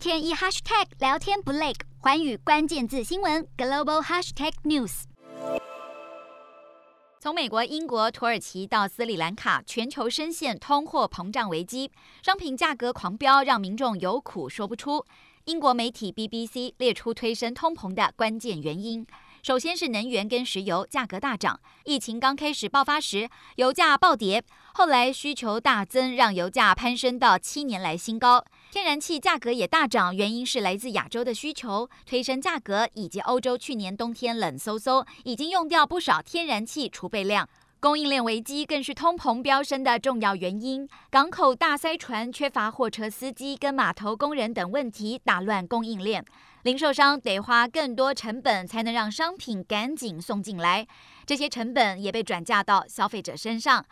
天一 hashtag 聊天不累，环宇关键字新闻 global hashtag news。从美国、英国、土耳其到斯里兰卡，全球深陷通货膨胀危机，商品价格狂飙，让民众有苦说不出。英国媒体 BBC 列出推升通膨的关键原因。首先是能源跟石油价格大涨，疫情刚开始爆发时，油价暴跌，后来需求大增，让油价攀升到七年来新高。天然气价格也大涨，原因是来自亚洲的需求推升价格，以及欧洲去年冬天冷飕飕，已经用掉不少天然气储备量。供应链危机更是通膨飙升的重要原因，港口大塞船、缺乏货车司机跟码头工人等问题打乱供应链，零售商得花更多成本才能让商品赶紧送进来，这些成本也被转嫁到消费者身上。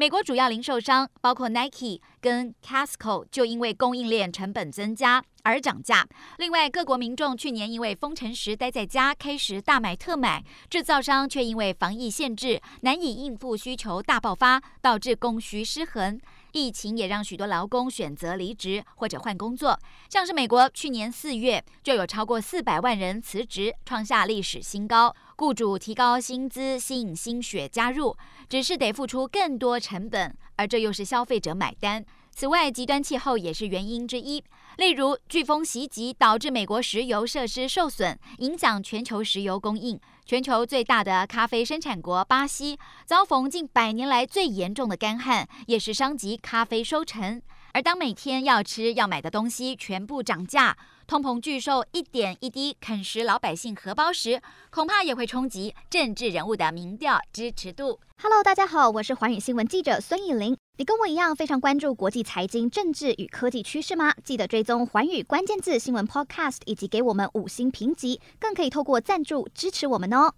美国主要零售商包括 Nike 跟 Casco 就因为供应链成本增加而涨价。另外，各国民众去年因为封城时待在家，开始大买特买；制造商却因为防疫限制难以应付需求大爆发，导致供需失衡。疫情也让许多劳工选择离职或者换工作，像是美国去年四月就有超过四百万人辞职，创下历史新高。雇主提高薪资，吸引新血加入，只是得付出更多成本，而这又是消费者买单。此外，极端气候也是原因之一，例如飓风袭击导致美国石油设施受损，影响全球石油供应。全球最大的咖啡生产国巴西遭逢近百年来最严重的干旱，也是伤及咖啡收成。而当每天要吃要买的东西全部涨价，通膨巨兽一点一滴啃食老百姓荷包时，恐怕也会冲击政治人物的民调支持度。Hello，大家好，我是寰宇新闻记者孙艺玲。你跟我一样非常关注国际财经、政治与科技趋势吗？记得追踪寰宇关键字新闻 Podcast，以及给我们五星评级，更可以透过赞助支持我们哦。